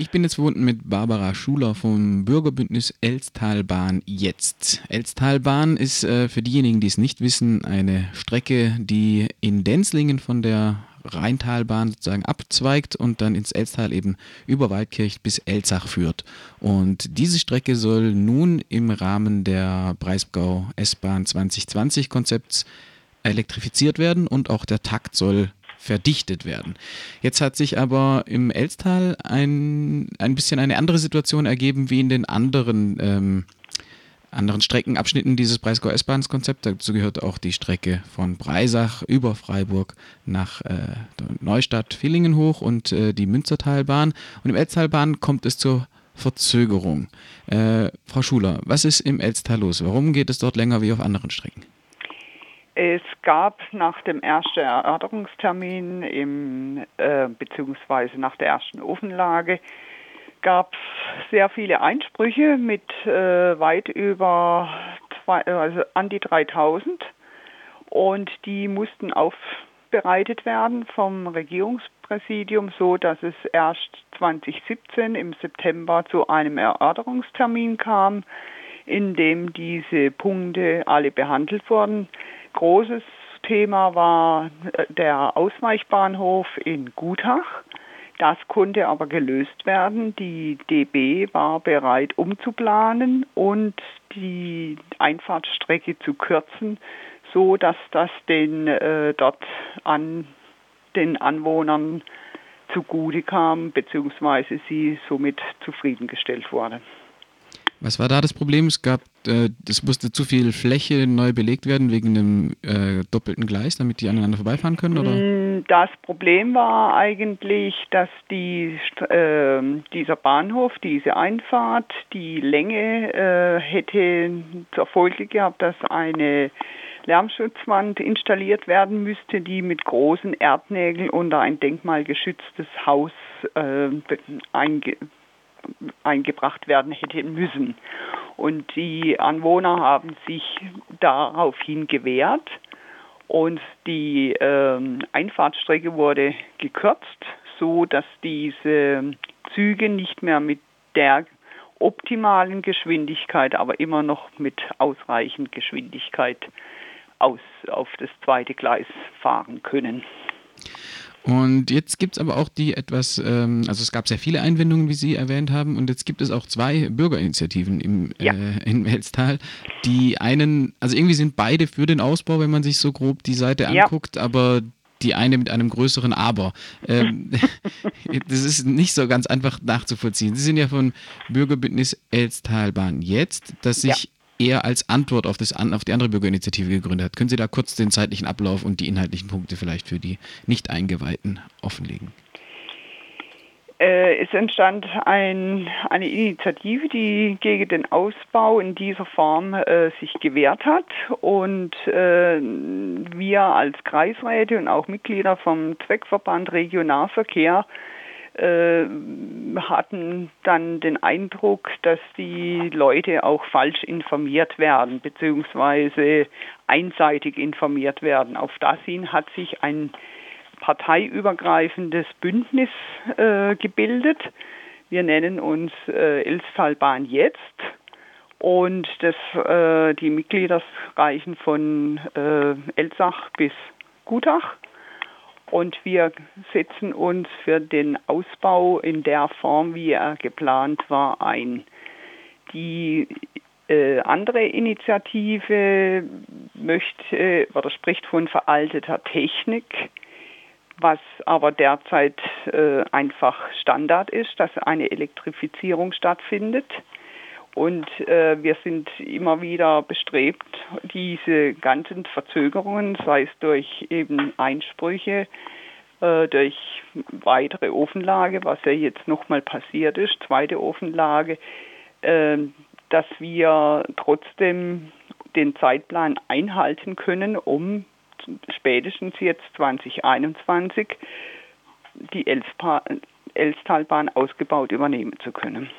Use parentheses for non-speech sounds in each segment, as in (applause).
Ich bin jetzt verbunden mit Barbara Schuler vom Bürgerbündnis Elstalbahn jetzt. Elstalbahn ist äh, für diejenigen, die es nicht wissen, eine Strecke, die in Denzlingen von der Rheintalbahn sozusagen abzweigt und dann ins Elstal eben über Waldkirch bis Elzach führt. Und diese Strecke soll nun im Rahmen der Breisgau S-Bahn 2020 Konzepts elektrifiziert werden und auch der Takt soll verdichtet werden. Jetzt hat sich aber im Elstal ein, ein bisschen eine andere Situation ergeben wie in den anderen ähm, anderen Streckenabschnitten dieses Breisgau S-Bahns-Konzept. Dazu gehört auch die Strecke von Breisach über Freiburg nach äh, Neustadt, Villingen hoch und äh, die Münzertalbahn. Und im Elztalbahn kommt es zur Verzögerung. Äh, Frau Schuler, was ist im Elztal los? Warum geht es dort länger wie auf anderen Strecken? Es gab nach dem ersten Erörterungstermin im, äh, beziehungsweise nach der ersten Ofenlage gab es sehr viele Einsprüche mit äh, weit über zwei, also an die 3000 und die mussten aufbereitet werden vom Regierungspräsidium, so dass es erst 2017 im September zu einem Erörterungstermin kam, in dem diese Punkte alle behandelt wurden. Großes Thema war äh, der Ausweichbahnhof in Gutach das konnte aber gelöst werden. Die DB war bereit umzuplanen und die Einfahrtsstrecke zu kürzen, so dass das den äh, dort an den Anwohnern zugute kam, beziehungsweise sie somit zufriedengestellt wurde. Was war da das Problem? Es gab, äh, es musste zu viel Fläche neu belegt werden wegen einem äh, doppelten Gleis, damit die aneinander vorbeifahren können, oder? Mm, das Problem war eigentlich, dass die, äh, dieser Bahnhof, diese Einfahrt, die Länge äh, hätte zur Folge gehabt, dass eine Lärmschutzwand installiert werden müsste, die mit großen Erdnägeln unter ein denkmalgeschütztes Haus äh, einge eingebracht werden hätte müssen. Und die Anwohner haben sich daraufhin gewehrt und die äh, Einfahrtsstrecke wurde gekürzt, so dass diese Züge nicht mehr mit der optimalen Geschwindigkeit, aber immer noch mit ausreichend Geschwindigkeit aus auf das zweite Gleis fahren können. Und jetzt gibt es aber auch die etwas, ähm, also es gab sehr viele Einwendungen, wie Sie erwähnt haben, und jetzt gibt es auch zwei Bürgerinitiativen im, ja. äh, in Welstal. Die einen, also irgendwie sind beide für den Ausbau, wenn man sich so grob die Seite ja. anguckt, aber die eine mit einem größeren Aber. Ähm, (laughs) das ist nicht so ganz einfach nachzuvollziehen. Sie sind ja von Bürgerbündnis Elstalbahn jetzt, das sich ja eher als Antwort auf, das, auf die andere Bürgerinitiative gegründet hat. Können Sie da kurz den zeitlichen Ablauf und die inhaltlichen Punkte vielleicht für die Nicht-Eingeweihten offenlegen? Äh, es entstand ein, eine Initiative, die gegen den Ausbau in dieser Form äh, sich gewehrt hat. Und äh, wir als Kreisräte und auch Mitglieder vom Zweckverband Regionalverkehr äh, hatten dann den Eindruck, dass die Leute auch falsch informiert werden, beziehungsweise einseitig informiert werden. Auf das hin hat sich ein parteiübergreifendes Bündnis äh, gebildet. Wir nennen uns äh, Elstalbahn jetzt und das, äh, die Mitglieder reichen von äh, Elsach bis Gutach. Und wir setzen uns für den Ausbau in der Form, wie er geplant war, ein. Die äh, andere Initiative möchte oder spricht von veralteter Technik, was aber derzeit äh, einfach Standard ist, dass eine Elektrifizierung stattfindet. Und äh, wir sind immer wieder bestrebt, diese ganzen Verzögerungen, sei es durch eben Einsprüche, äh, durch weitere Ofenlage, was ja jetzt nochmal passiert ist, zweite Ofenlage, äh, dass wir trotzdem den Zeitplan einhalten können, um spätestens jetzt 2021 die Elstalbahn ausgebaut übernehmen zu können.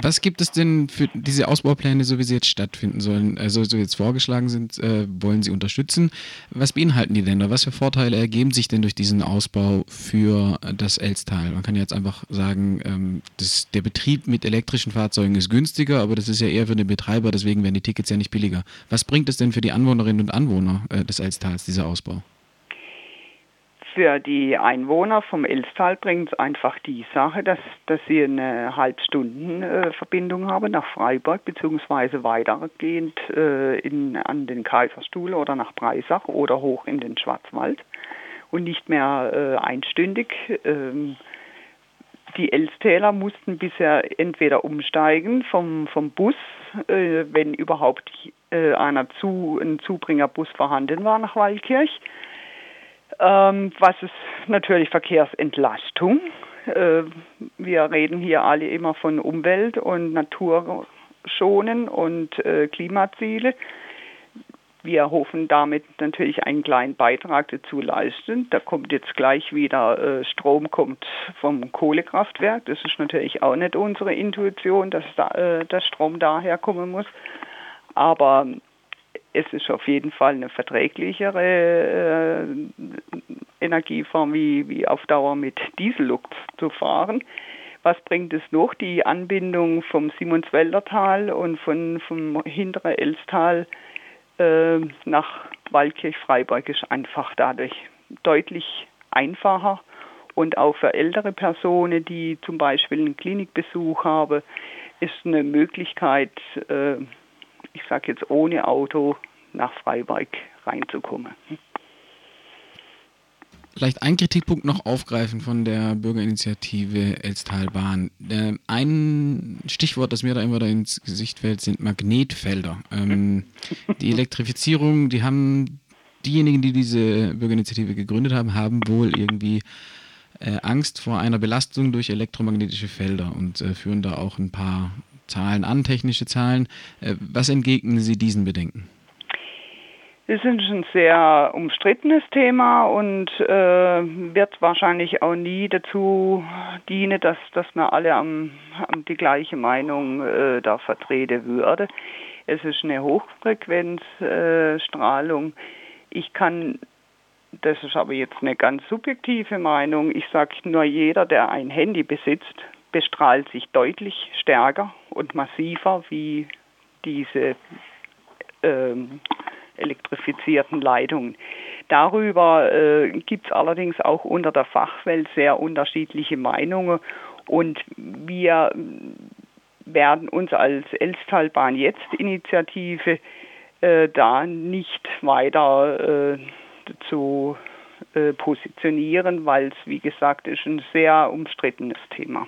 Was gibt es denn für diese Ausbaupläne, so wie sie jetzt stattfinden sollen, also so jetzt vorgeschlagen sind, äh, wollen Sie unterstützen? Was beinhalten die da? Was für Vorteile ergeben sich denn durch diesen Ausbau für das Elstal? Man kann jetzt einfach sagen, ähm, das, der Betrieb mit elektrischen Fahrzeugen ist günstiger, aber das ist ja eher für den Betreiber, deswegen werden die Tickets ja nicht billiger. Was bringt es denn für die Anwohnerinnen und Anwohner äh, des Elstals, dieser Ausbau? Für die Einwohner vom Elstal bringt es einfach die Sache, dass, dass sie eine Halbstundenverbindung äh, haben nach Freiburg beziehungsweise weitergehend äh, in, an den Kaiserstuhl oder nach Breisach oder hoch in den Schwarzwald und nicht mehr äh, einstündig. Ähm, die Elstäler mussten bisher entweder umsteigen vom, vom Bus, äh, wenn überhaupt äh, einer zu, ein Zubringerbus vorhanden war nach Waldkirch ähm, was ist natürlich Verkehrsentlastung. Äh, wir reden hier alle immer von Umwelt und Naturschonen und äh, Klimaziele. Wir hoffen damit natürlich einen kleinen Beitrag dazu leisten. Da kommt jetzt gleich wieder äh, Strom kommt vom Kohlekraftwerk. Das ist natürlich auch nicht unsere Intuition, dass da, äh, der Strom daher kommen muss. Aber es ist auf jeden Fall eine verträglichere äh, Energieform, wie, wie auf Dauer mit Diesellok zu fahren. Was bringt es noch? Die Anbindung vom Simonswälder Tal und von, vom hinteren Elstal äh, nach Waldkirch-Freiburg ist einfach dadurch deutlich einfacher und auch für ältere Personen, die zum Beispiel einen Klinikbesuch haben, ist eine Möglichkeit, äh, ich sage jetzt ohne Auto nach Freiburg reinzukommen. Vielleicht ein Kritikpunkt noch aufgreifen von der Bürgerinitiative Elstalbahn. Ein Stichwort, das mir da immer da ins Gesicht fällt, sind Magnetfelder. Ähm, (laughs) die Elektrifizierung, die haben diejenigen, die diese Bürgerinitiative gegründet haben, haben wohl irgendwie äh, Angst vor einer Belastung durch elektromagnetische Felder und äh, führen da auch ein paar Zahlen an, technische Zahlen. Äh, was entgegnen Sie diesen Bedenken? Es ist ein sehr umstrittenes Thema und äh, wird wahrscheinlich auch nie dazu dienen, dass, dass man alle am, am die gleiche Meinung äh, da vertreten würde. Es ist eine Hochfrequenzstrahlung. Äh, ich kann, das ist aber jetzt eine ganz subjektive Meinung, ich sage nur, jeder, der ein Handy besitzt, bestrahlt sich deutlich stärker und massiver wie diese ähm, elektrifizierten Leitungen. Darüber äh, gibt es allerdings auch unter der Fachwelt sehr unterschiedliche Meinungen und wir werden uns als Elstalbahn jetzt Initiative äh, da nicht weiter äh, zu äh, positionieren, weil es, wie gesagt, ist ein sehr umstrittenes Thema.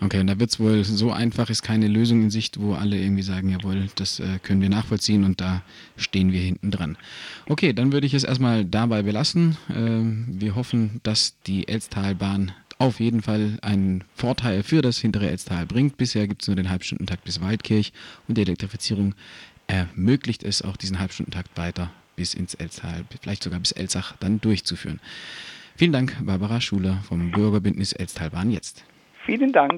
Okay, und da wird es wohl so einfach, ist keine Lösung in Sicht, wo alle irgendwie sagen, jawohl, das äh, können wir nachvollziehen und da stehen wir hinten dran. Okay, dann würde ich es erstmal dabei belassen. Äh, wir hoffen, dass die Elstalbahn auf jeden Fall einen Vorteil für das hintere Elstal bringt. Bisher gibt es nur den Halbstundentakt bis Waldkirch und die Elektrifizierung ermöglicht es auch diesen Halbstundentakt weiter bis ins Elstal, vielleicht sogar bis Elsach dann durchzuführen. Vielen Dank, Barbara Schuler vom Bürgerbündnis Elstalbahn jetzt. Vielen Dank.